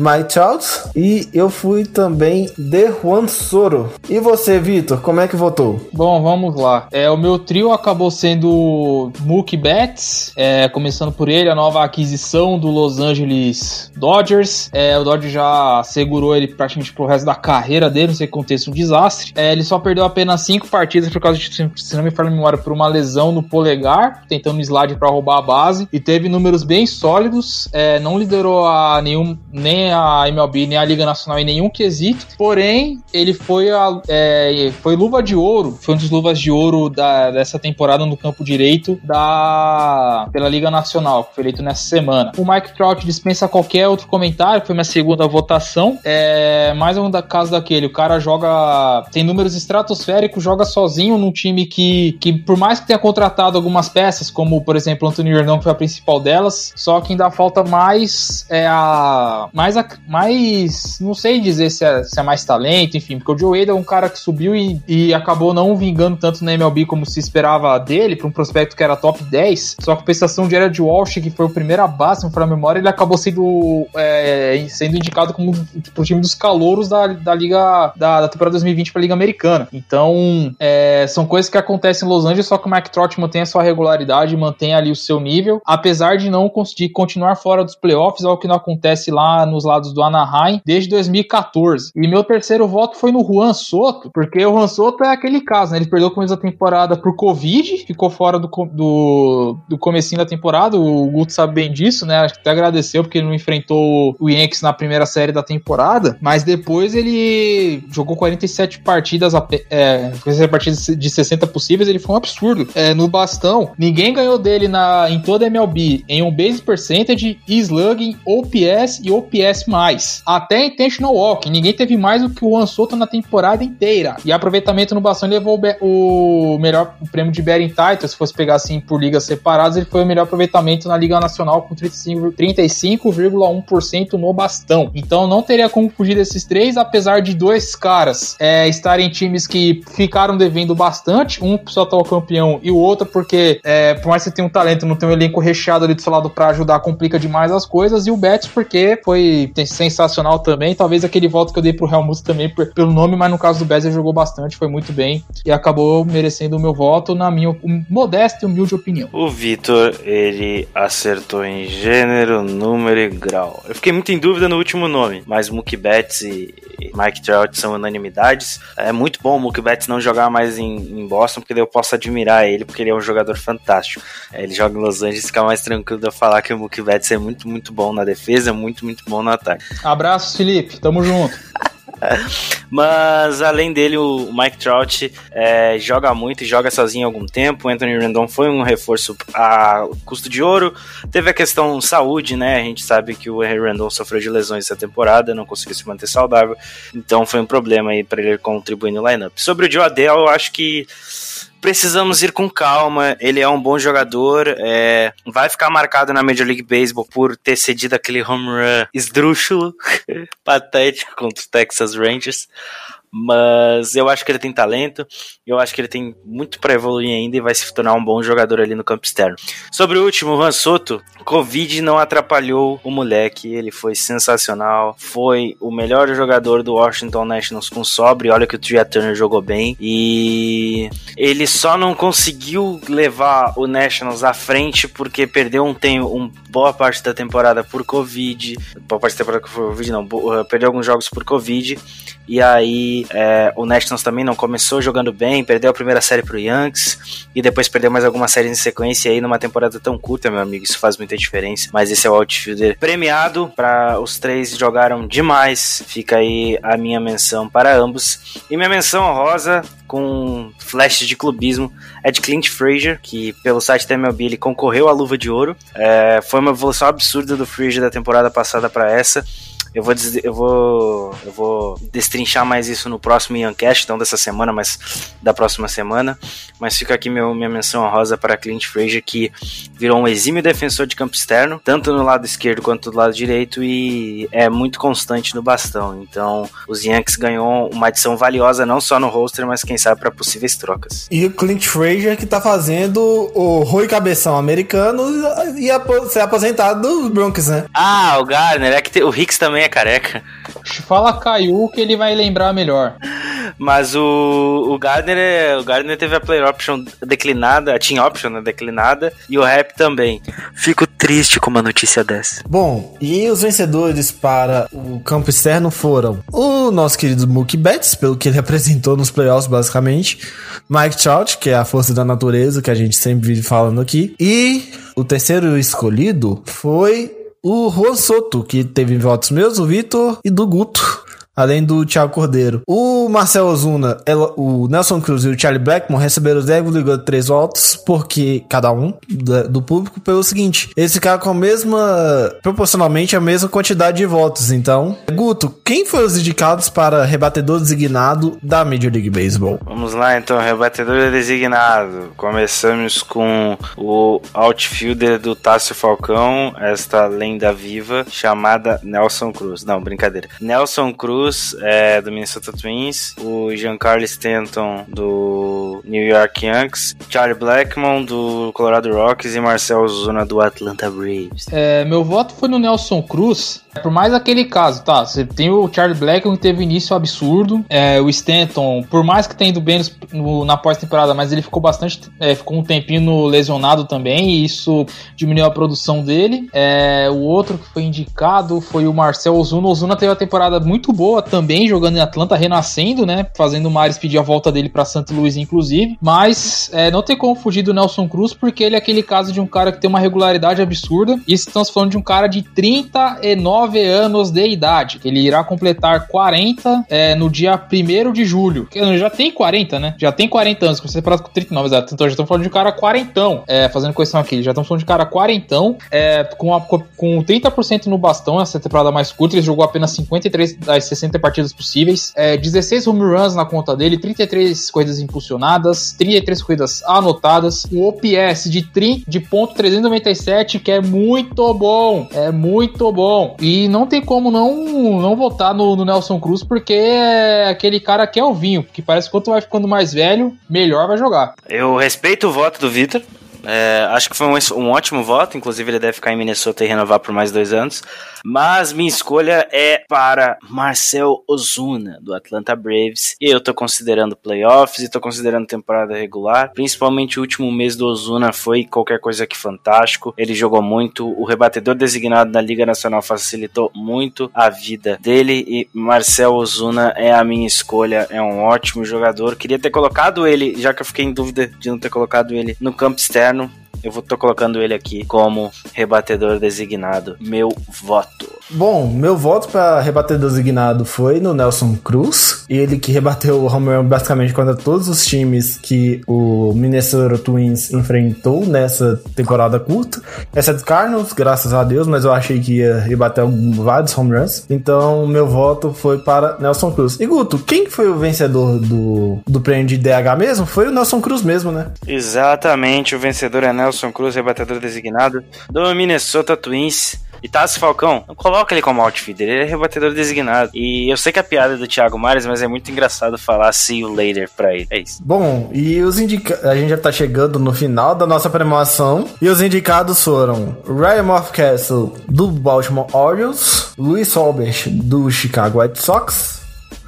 Mike Trout e eu fui também de Juan Soro. E você, Vitor, como é que votou? Bom, vamos lá. É, o meu trio acabou sendo Mookie Betts, é, começando por ele, a nova aquisição do Los Angeles Dodgers. É, o Dodgers já segurou ele praticamente pro resto da carreira dele, não sei que aconteça um desastre. É, ele só perdeu apenas cinco partidas por causa de, se não me falha memória, por uma lesão no polegar, tentando um slide para roubar a base. E teve números bem sólidos, é, não liderou a nenhum, nem a MLB, nem a Liga Nacional em nenhum quesito. Porém, ele foi, a, é, foi luva de ouro, foi um dos luvas de ouro da, dessa temporada no campo direito da pela Liga Nacional, que foi eleito nessa semana. O Mike Trout dispensa qualquer outro comentário, foi minha segunda votação. É, mais um da, caso daquele, o cara joga, tem números estratosféricos, joga sozinho num time que, que por mais que tenha contratado algumas peças, como por exemplo Antônio Hernão, que foi a principal delas, só que ainda falta mais é, a mais a, mais não sei dizer se é, se é mais talento, enfim, porque o Joe Wade é um cara que subiu e, e acabou não vingando tanto na MLB como se esperava dele, para um prospecto que era top 10, só que a prestação de Jared Walsh, que foi o primeiro base, não foi a memória, ele acabou sendo, é, sendo indicado como pro time dos calouros da, da Liga da, da temporada 2020 para a Liga Americana. Então, é, são coisas que acontecem em Los Angeles, só que o Mike Trout mantém a sua regularidade, mantém ali o seu nível, apesar de não conseguir continuar fora dos playoffs, algo que não acontece lá nos lados do Anaheim desde 2014. E meu terceiro voto foi no Juan Soto, porque o Juan Soto é aquele caso, né? Ele perdeu o começo da temporada por Covid, ficou fora do, do, do comecinho da temporada, o Guto sabe bem disso, né? Acho que até agradeceu porque ele não enfrentou o Yankees na primeira série da temporada, mas depois ele jogou 47 partidas, é, 47 partidas de 60 possíveis, ele foi um absurdo. É, no bastão, ninguém ganhou dele na, em toda a MLB, em um base percentage, slugging, OPS e OPS+. Até intentional walking, ninguém teve mais do que o Juan Soto na temporada inteira. E aproveitamento no bastão, levou o, o melhor o prêmio de batting title, se fosse pegar assim por ligas separadas, ele foi o melhor aproveitamento na Liga Nacional com 35 35,1% no bastão. Então não teria como fugir desses três, apesar de dois caras é, estarem em times que ficaram devendo bastante, um só atual campeão e o outro porque é, por mais que você tenha um talento, não tem um elenco recheado ali do seu lado pra ajudar, complica demais as coisas, e o Betts porque foi tem- sensacional também, talvez aquele voto que eu dei pro Helmut também pelo nome, mas no caso do ele jogou bastante, foi muito bem e acabou merecendo o meu voto na minha modesta e humilde opinião. O Vitor, ele acertou em gênero, número e grau. Eu fiquei muito em dúvida no último nome, mas Mookie Betts e Mike Trout são unanimidades. É muito bom o Mookie Betts não jogar mais em, em Boston, porque daí eu posso admirar ele, porque ele é um jogador fantástico. É, Ele joga em Los Angeles, fica mais tranquilo de eu falar que o Mookie Betts é muito, muito bom na defesa, muito, muito bom no ataque. Abraço, Felipe, tamo junto. <laughs> Mas além dele, o Mike Trout é, joga muito e joga sozinho há algum tempo. O Anthony Rendon foi um reforço a custo de ouro. Teve a questão saúde, né? A gente sabe que o Henry Rendon sofreu de lesões essa temporada, não conseguiu se manter saudável. Então foi um problema aí para ele contribuir no lineup. Sobre o Joe Adele, eu acho que precisamos ir com calma. Ele é um bom jogador. É, vai ficar marcado na Major League Baseball por ter cedido aquele home run esdrúxulo, <laughs> patético contra os Texas Rangers. Mas eu acho que ele tem talento, eu acho que ele tem muito para evoluir ainda e vai se tornar um bom jogador ali no campo externo. Sobre o último, o Juan Soto, Covid não atrapalhou o moleque, ele foi sensacional, foi o melhor jogador do Washington Nationals com sobre, olha que o Tria Turner jogou bem e ele só não conseguiu levar o Nationals à frente porque perdeu um tempo, um boa parte da temporada por Covid, boa parte da temporada por Covid não, perdeu alguns jogos por Covid e aí é, o Nationals também não começou jogando bem, perdeu a primeira série pro Yankees e depois perdeu mais algumas séries em sequência aí numa temporada tão curta, meu amigo, isso faz muita diferença. Mas esse é o outfielder premiado, para os três jogaram demais. Fica aí a minha menção para ambos. E minha menção rosa com flash de clubismo é de Clint Frazier, que pelo site da MLB ele concorreu à luva de ouro. É, foi uma evolução absurda do Frazier da temporada passada para essa. Eu vou, eu vou eu vou destrinchar mais isso no próximo Iancast, então dessa semana, mas da próxima semana. Mas fica aqui meu, minha menção honrosa para Clint Frazier, que virou um exímio defensor de campo externo, tanto no lado esquerdo quanto do lado direito, e é muito constante no bastão. Então, os Yankees ganhou uma adição valiosa, não só no roster, mas quem sabe para possíveis trocas. E o Clint Frazier que tá fazendo o Rui Cabeção americano e ser aposentado dos Broncos, né? Ah, o Garner, é que o Hicks também é careca. Fala Caiu que ele vai lembrar melhor. Mas o, o Gardner é, o Gardner teve a player option declinada, a team option né, declinada e o rap também. Fico triste com uma notícia dessa. Bom, e os vencedores para o campo externo foram o nosso querido Mookie Betts, pelo que ele <laughs> apresentou nos playoffs basicamente, Mike Trout, que é a força da natureza que a gente sempre vive falando aqui, e o terceiro escolhido foi o Juan Soto, que teve votos meus, o Vitor e do Guto além do Thiago Cordeiro. O Marcel Ozuna, o Nelson Cruz e o Charlie Blackmon receberam 10,3 votos, porque cada um do público, pelo seguinte: eles ficaram com a mesma, proporcionalmente a mesma quantidade de votos. Então, Guto, quem foram os indicados para rebatedor designado da Major League Baseball? Vamos lá, então, rebatedor designado. Começamos com o outfielder do Tássio Falcão, esta lenda viva chamada Nelson Cruz. Não, brincadeira. Nelson Cruz Cruz, é, do Minnesota Twins, o Giancarlo Stanton, do New York Yankees, Charlie Blackmon, do Colorado Rockies e Marcel Zuna, do Atlanta Braves. É, meu voto foi no Nelson Cruz, por mais aquele caso, tá? Você tem o Charlie Blackmon que teve início absurdo, é, o Stanton, por mais que tenha ido bem no, na pós-temporada, mas ele ficou bastante, é, ficou um tempinho lesionado também, e isso diminuiu a produção dele. É, o outro que foi indicado foi o Marcel Ozuna. O Ozuna teve uma temporada muito boa também, jogando em Atlanta, renascendo, né? Fazendo o Maris pedir a volta dele para Santo Luís, inclusive. Mas é, não tem como fugir do Nelson Cruz, porque ele é aquele caso de um cara que tem uma regularidade absurda. E estamos falando de um cara de 39 anos de idade. Ele irá completar 40 é, no dia 1 de julho. Já tem 40, né? Já tem 40 anos, você separado com 39, exato. Então já estamos falando de um cara quarentão. É, fazendo questão aqui, já estamos falando de um cara quarentão, é, com, a, com 30% no bastão, essa temporada mais curta. Ele jogou apenas 53 das 60 partidas possíveis, é, 16 home runs na conta dele, 33 corridas impulsionadas, 33 corridas anotadas, um OPS de, 30, de ponto 397, que é muito bom, é muito bom. E não tem como não, não votar no, no Nelson Cruz, porque é aquele cara que é o vinho, que parece que quanto vai ficando mais velho, melhor vai jogar. Eu respeito o voto do Vitor, é, acho que foi um, um, ótimo voto, inclusive ele deve ficar em Minnesota e renovar por mais dois anos. Mas minha escolha é para Marcel Ozuna, do Atlanta Braves. E eu tô considerando playoffs e tô considerando temporada regular. Principalmente o último mês do Ozuna foi qualquer coisa que fantástico. Ele jogou muito. O rebatedor designado na Liga Nacional facilitou muito a vida dele. E Marcel Ozuna é a minha escolha. É um ótimo jogador. Queria ter colocado ele, já que eu fiquei em dúvida de não ter colocado ele no campo externo verano. Eu vou tô colocando ele aqui como rebatedor designado. Meu voto. Bom, meu voto para rebater designado foi no Nelson Cruz. Ele que rebateu o home run basicamente contra todos os times que o Minnesota Twins enfrentou nessa temporada curta. Exceto Cardinals, graças a Deus, mas eu achei que ia rebater vários home runs. Então, meu voto foi para Nelson Cruz. E Guto, quem foi o vencedor do, do prêmio de DH mesmo? Foi o Nelson Cruz mesmo, né? Exatamente, o vencedor é Nelson Cruz, rebatedor designado do Minnesota Twins. E Tassi Falcão, não coloca ele como outfielder, ele é rebatedor designado. E eu sei que a piada é do Thiago Mares, mas é muito engraçado falar see you later pra ele. É isso. Bom, e os indicados. A gente já tá chegando no final da nossa premiação. E os indicados foram Ryan Mouthcastle, do Baltimore Orioles, Luis Albert, do Chicago White Sox,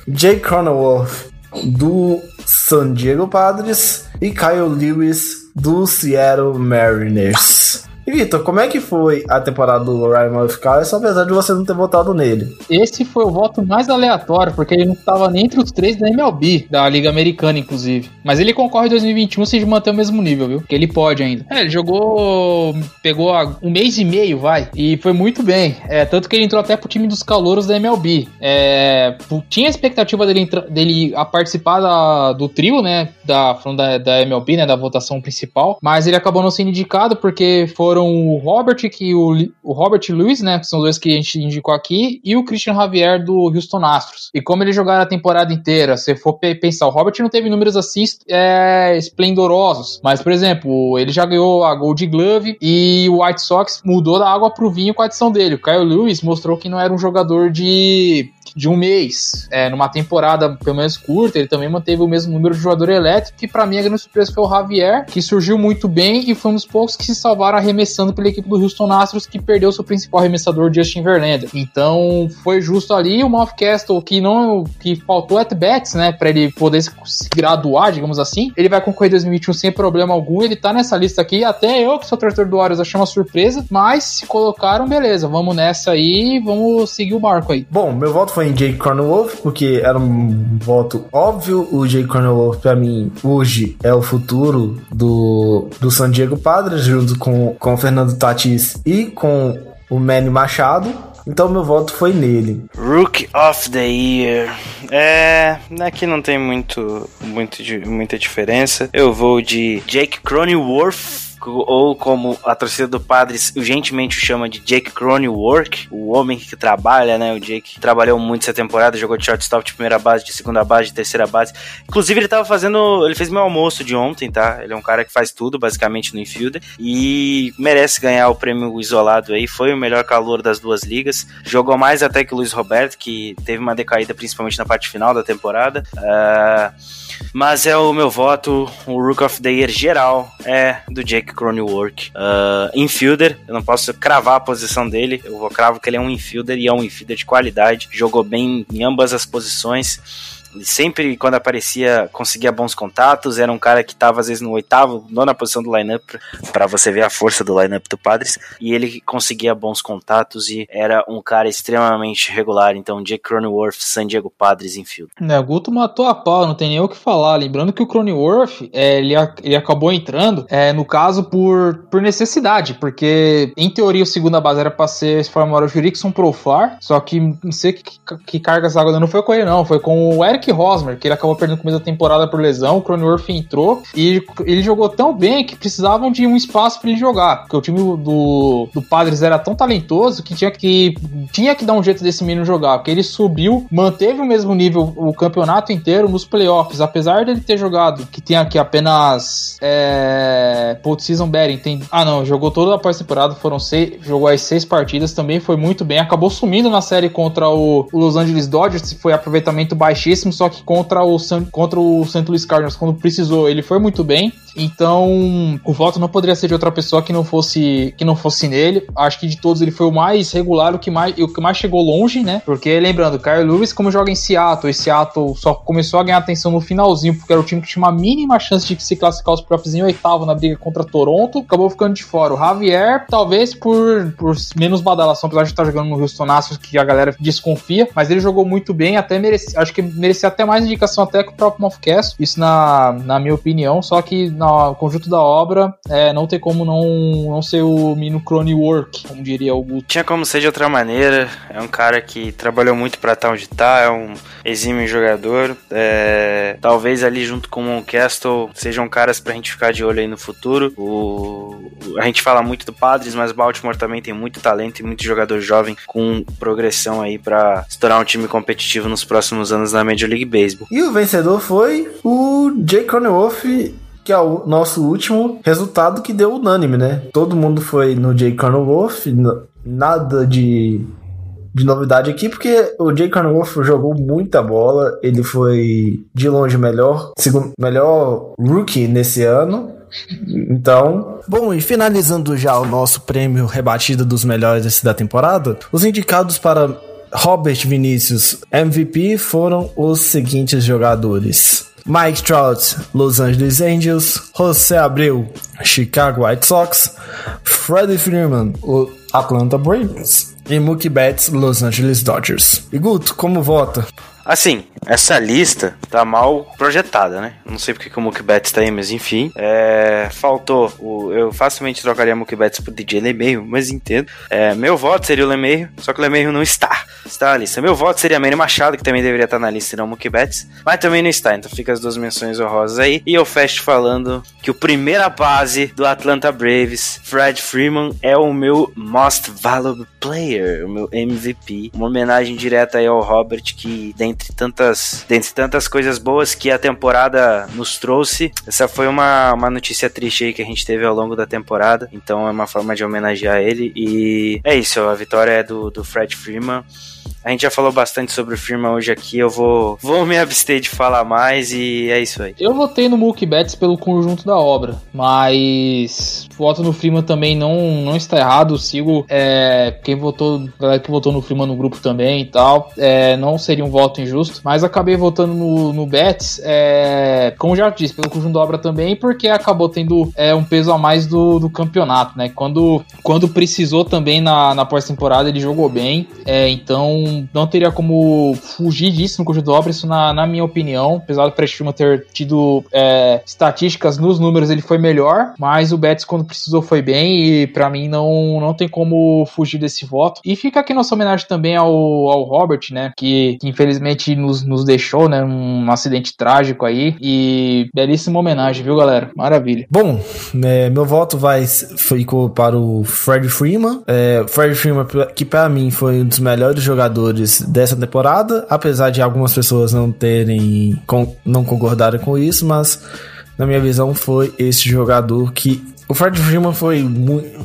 Jay Cronenworth, do San Diego Padres, e Kyle Lewis, do Seattle Mariners. E Vitor, como é que foi a temporada do Ryan Mouthcastle, apesar de você não ter votado nele? Esse foi o voto mais aleatório, porque ele não estava nem entre os três da MLB, da Liga Americana, inclusive. Mas ele concorre em 2021 se manter o mesmo nível, viu? Que ele pode ainda. É, ele jogou. pegou um mês e meio, vai. E foi muito bem. É, tanto que ele entrou até pro time dos calouros da MLB. É, tinha a expectativa dele, dele a participar da, do trio, né? Da, da, da MLB, né? Da votação principal. Mas ele acabou não sendo indicado porque foram o Robert que o, o Robert Lewis, né, que são os dois que a gente indicou aqui, e o Christian Javier do Houston Astros. E como eles jogaram a temporada inteira, se for pensar, o Robert não teve números assim é, esplendorosos, mas por exemplo, ele já ganhou a Gold Glove e o White Sox mudou da água pro vinho com a adição dele. O Kyle Lewis mostrou que não era um jogador de de um mês, é, numa temporada pelo menos curta, ele também manteve o mesmo número de jogador elétrico, que para mim a grande surpresa foi o Javier, que surgiu muito bem e foi um dos poucos que se salvaram arremessando pela equipe do Houston Astros, que perdeu seu principal arremessador, Justin Verlander. Então foi justo ali o Mouthcastle, que não que faltou at-bats, né, para ele poder se graduar, digamos assim. Ele vai concorrer 2021 sem problema algum, ele tá nessa lista aqui, até eu que sou torcedor do Warriors achei uma surpresa, mas se colocaram, beleza, vamos nessa aí, vamos seguir o barco aí. Bom, meu voto foi em Jake Cronenworth, porque era um voto óbvio. O Jake Cronenworth, pra mim, hoje é o futuro do, do San Diego Padres, junto com, com o Fernando Tatis e com o Manny Machado. Então meu voto foi nele. Rook of the Year. É, aqui não tem muito, muito, muita diferença. Eu vou de Jake Cronenworth ou como a torcida do Padres gentilmente chama de Jake Cronenworth, o homem que trabalha, né? O Jake trabalhou muito essa temporada, jogou de shortstop de primeira base, de segunda base, de terceira base. Inclusive, ele tava fazendo. Ele fez meu almoço de ontem, tá? Ele é um cara que faz tudo, basicamente, no infielder. E merece ganhar o prêmio isolado aí. Foi o melhor calor das duas ligas. Jogou mais até que o Luiz Roberto, que teve uma decaída principalmente na parte final da temporada. Uh, mas é o meu voto, o Rook of the Year geral é do Jake Cronenworth. Uh, infielder, eu não posso cravar a posição dele, eu vou cravo que ele é um infielder e é um infielder de qualidade, jogou bem em ambas as posições sempre quando aparecia conseguia bons contatos, era um cara que estava às vezes no oitavo, nona posição do lineup, para você ver a força do lineup do Padres, e ele conseguia bons contatos e era um cara extremamente regular, então Jake Cronenworth, San Diego Padres infield. É, o Guto matou a pau, não tem nem o que falar, lembrando que o Cronenworth, é, ele, ele acabou entrando, é, no caso por, por necessidade, porque em teoria o segunda base era para ser Farmora Jurickson Profar, só que não sei que, que cargas água não foi com ele não, foi com o Eric Eric Rosmer, que ele acabou perdendo no começo da temporada por lesão, o Cronenworth entrou e ele jogou tão bem que precisavam de um espaço para ele jogar, porque o time do, do Padres era tão talentoso que tinha que tinha que dar um jeito desse menino jogar, porque ele subiu, manteve o mesmo nível o campeonato inteiro nos playoffs, apesar dele ter jogado, que tem aqui apenas é, season betting, tem, ah não, jogou toda a pós-temporada, foram seis, jogou as seis partidas, também foi muito bem, acabou sumindo na série contra o, o Los Angeles Dodgers, foi aproveitamento baixíssimo, só que contra o, contra o St. Louis Cardinals, quando precisou, ele foi muito bem. Então, o voto não poderia ser de outra pessoa que não fosse que não fosse nele. Acho que de todos ele foi o mais regular, o que mais, o que mais chegou longe, né? Porque lembrando, Kyle Lewis, como joga em Seattle, e Seattle só começou a ganhar atenção no finalzinho, porque era o time que tinha uma mínima chance de se classificar os playoffs em oitavo na briga contra Toronto, acabou ficando de fora. O Javier, talvez por, por menos badalação, apesar de estar jogando no Houston Astros, que a galera desconfia, mas ele jogou muito bem, até merece, acho que merecia merecia até mais indicação até que o próprio Mothcast, isso na, na minha opinião, só que no conjunto da obra é, não tem como não, não ser o Mino Crony Work, como diria o Guto. Tinha como ser de outra maneira. É um cara que trabalhou muito pra estar onde tá, é um exímio jogador. É, talvez ali junto com o Moncastle sejam caras pra gente ficar de olho aí no futuro. O, a gente fala muito do Padres, mas Baltimore também tem muito talento e muito jogador jovem com progressão aí pra se tornar um time competitivo nos próximos anos na Major League Baseball. E o vencedor foi o Jay Cronenworth, que é o nosso último resultado que deu unânime, né? Todo mundo foi no Jay Cronenworth, nada de, de novidade aqui, porque o Jay Cronenworth jogou muita bola, ele foi de longe melhor, segundo, melhor rookie nesse ano. Então, bom, e finalizando já o nosso prêmio rebatido dos melhores da temporada, os indicados para Robert Vinícius MVP foram os seguintes jogadores: Mike Trout, Los Angeles Angels, José Abreu, Chicago White Sox, Freddie Freeman, Atlanta Braves e Mookie Betts, Los Angeles Dodgers. E Guto, como vota? Assim, essa lista tá mal projetada, né? Não sei porque que o Betts tá aí, mas enfim. É, faltou. O, eu facilmente trocaria Mookie Betts pro DJ LeMahieu, mas entendo. É, meu voto seria o LeMahieu, só que o LeMahieu não está. Está na lista. Meu voto seria Manny Machado, que também deveria estar na lista, não Mookie Betts. Mas também não está, então fica as duas menções honrosas aí. E eu fecho falando que o primeira base do Atlanta Braves, Fred Freeman, é o meu Most Valuable Player, o meu MVP. Uma homenagem direta aí ao Robert, que dentre tantas, dentre tantas coisas boas que a temporada nos trouxe, essa foi uma, uma notícia triste aí que a gente teve ao longo da temporada. Então é uma forma de homenagear ele. E é isso, a vitória é do, do Fred Freeman. A gente já falou bastante sobre o Freeman hoje aqui, eu vou, vou me abster de falar mais e é isso aí. Eu votei no Mookie pelo conjunto da obra, mas voto no Freeman também não, não está errado. Sigo é, quem votou, galera que votou no Freeman no grupo também e tal. É, não seria um voto injusto, mas acabei votando no, no Betts, é, como já disse, pelo conjunto da obra também, porque acabou tendo é, um peso a mais do, do campeonato, né? Quando, quando precisou também na, na pós-temporada, ele jogou bem, é, então não teria como fugir disso no conjunto obra, isso na, na minha opinião. Apesar do Freeman ter tido é, estatísticas nos números, ele foi melhor, mas o Betts, quando precisou, foi bem e pra mim não, não tem como fugir desse voto. E fica aqui nossa homenagem também ao, ao Robert, né? Que, que infelizmente nos, nos deixou, né? Um acidente trágico aí. E belíssima homenagem, viu, galera? Maravilha. Bom, é, meu voto vai ficou para o Fred Freeman. É, Fred Freeman, que para mim foi um dos melhores jogadores dessa temporada, apesar de algumas pessoas não terem não concordarem com isso, mas na minha visão foi esse jogador que o Fred Freeman foi,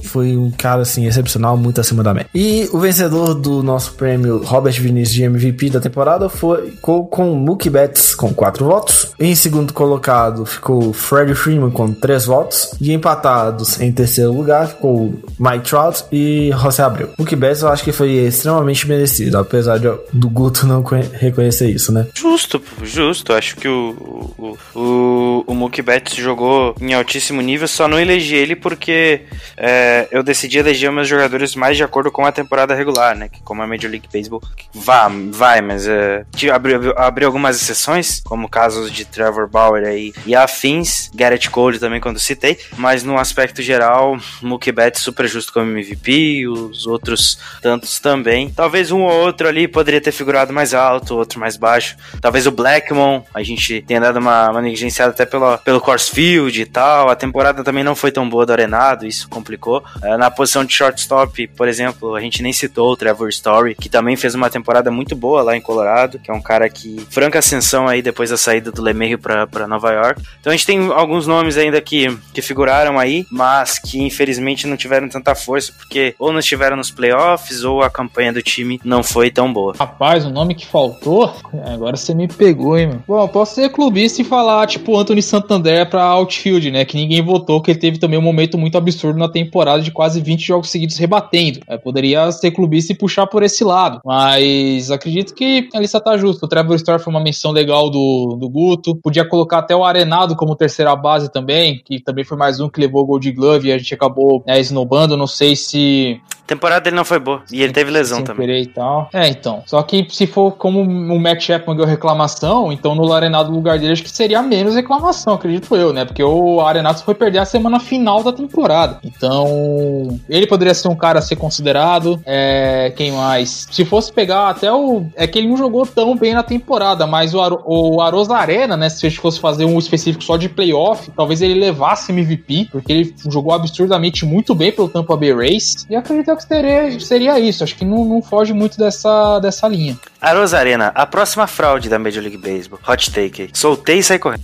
foi um cara assim excepcional, muito acima da média. E o vencedor do nosso prêmio Robert Vinicius de MVP da temporada foi ficou com Mookie Betts com 4 votos. Em segundo colocado ficou Fred Freeman com 3 votos. E empatados em terceiro lugar ficou Mike Trout e José Abreu. Mookie Betts eu acho que foi extremamente merecido, apesar de, do Guto não conhe- reconhecer isso, né? Justo, justo. Acho que o, o, o, o Mookie Betts jogou em altíssimo nível, só não elegi ele porque é, eu decidi eleger meus jogadores mais de acordo com a temporada regular, né? Que como a Major League Baseball vai, vai mas é, abriu, abriu algumas exceções, como casos de Trevor Bauer aí e afins, Garrett Cole também quando citei, mas no aspecto geral, Mookie Betts super justo como MVP, os outros tantos também. Talvez um ou outro ali poderia ter figurado mais alto, outro mais baixo. Talvez o Blackmon, a gente tenha dado uma, uma negligenciada até pelo, pelo course field e tal. A temporada também não foi tão boa do Arenado, isso complicou. Eh, na posição de shortstop, por exemplo, a gente nem citou o Trevor Story, que também fez uma temporada muito boa lá em Colorado, que é um cara que franca ascensão aí depois da saída do LeMahieu para Nova York. Então a gente tem alguns nomes ainda que, que figuraram aí, mas que infelizmente não tiveram tanta força, porque ou não estiveram nos playoffs ou a campanha do time não foi tão boa. Rapaz, o nome que faltou? Agora você me pegou, hein, meu. Bom, posso ser clubista e falar, tipo, Anthony Santander pra outfield, né? Que ninguém votou, que ele teve também um momento muito absurdo na temporada de quase 20 jogos seguidos rebatendo. É, poderia ser clubista e puxar por esse lado. Mas acredito que a lista tá justa. O Trevor Store foi uma menção legal do, do Guto. Podia colocar até o Arenado como terceira base também, que também foi mais um que levou o Gold Glove e a gente acabou né, esnobando. Não sei se temporada dele não foi boa. E ele teve lesão também. E tal. É, então. Só que se for como o Matt Chapman deu reclamação, então no Arenado no lugar dele acho que seria menos reclamação, acredito eu, né? Porque o Arenado foi perder a semana final da temporada. Então, ele poderia ser um cara a ser considerado. É, quem mais? Se fosse pegar até o. É que ele não jogou tão bem na temporada, mas o, Aro, o Arena, né? Se a gente fosse fazer um específico só de playoff, talvez ele levasse MVP, porque ele jogou absurdamente muito bem pelo Tampa Bay Race. E acredito que seria, seria isso. Acho que não, não foge muito dessa, dessa linha. Aros Arena, a próxima fraude da Major League Baseball. Hot take. Soltei e saí correndo.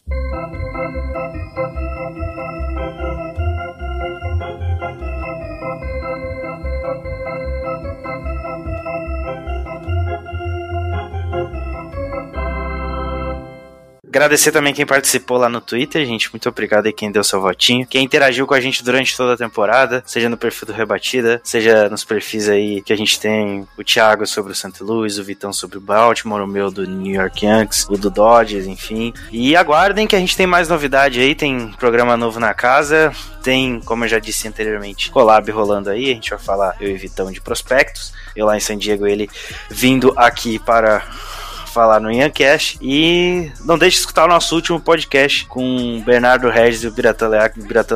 Agradecer também quem participou lá no Twitter, gente. Muito obrigado aí quem deu seu votinho. Quem interagiu com a gente durante toda a temporada, seja no perfil do Rebatida, seja nos perfis aí que a gente tem o Thiago sobre o St. Louis, o Vitão sobre o Baltimore, o meu do New York Yankees, o do Dodgers, enfim. E aguardem que a gente tem mais novidade aí, tem programa novo na casa, tem, como eu já disse anteriormente, collab rolando aí, a gente vai falar eu e Vitão de prospectos. Eu lá em San Diego, ele vindo aqui para falar no Iancast. E não deixe de escutar o nosso último podcast com Bernardo Regis e o Birata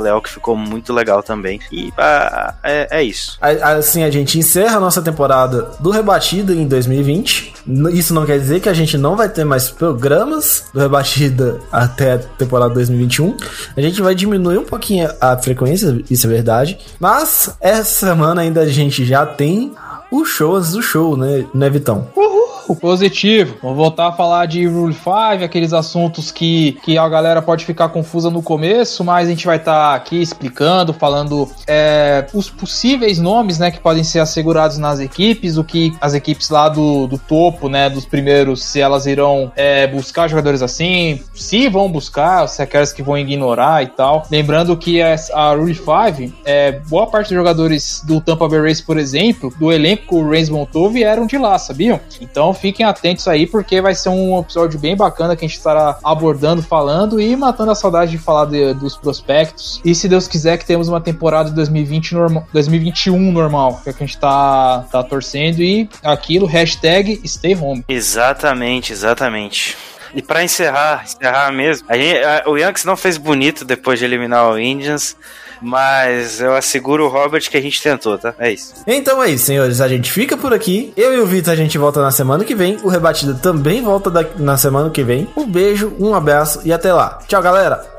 Leal, que ficou muito legal também. E ah, é, é isso. Assim, a gente encerra a nossa temporada do Rebatida em 2020. N- Isso não quer dizer que a gente não vai ter mais programas do Rebatida até a temporada 2021. A gente vai diminuir um pouquinho a frequência, isso é verdade. Mas essa semana ainda a gente já tem o show antes do show, né, né Vitão? O positivo. Vamos voltar a falar de Rule 5, aqueles assuntos que, que a galera pode ficar confusa no começo, mas a gente vai estar aqui explicando, falando é, os possíveis nomes, né, que podem ser assegurados nas equipes, o que as equipes lá do, do topo, né, dos primeiros, se elas irão é, buscar jogadores assim, se vão buscar, se aquelas que vão ignorar e tal. Lembrando que a, Rule 5, é, boa parte dos jogadores do Tampa Bay Rays, por exemplo, do elenco que o Reigns montou, vieram de lá, sabiam? Então fiquem atentos aí, porque vai ser um episódio bem bacana que a gente estará abordando, falando e matando a saudade de falar de- dos prospectos. E se Deus quiser que temos uma temporada de 2020 norma, 2021 normal, que é que a gente tá, tá torcendo. E aquilo, hashtag stay home. Exatamente, exatamente. E pra encerrar, encerrar mesmo, a gente- a- o Yankees não fez bonito depois de eliminar o Indians, mas eu asseguro o Robert que a gente tentou, tá? É isso. Então é isso, senhores. A gente fica por aqui. Eu e o Vitor a gente volta na semana que vem. O Rebatida também volta da- na semana que vem. Um beijo, um abraço e até lá. Tchau, galera.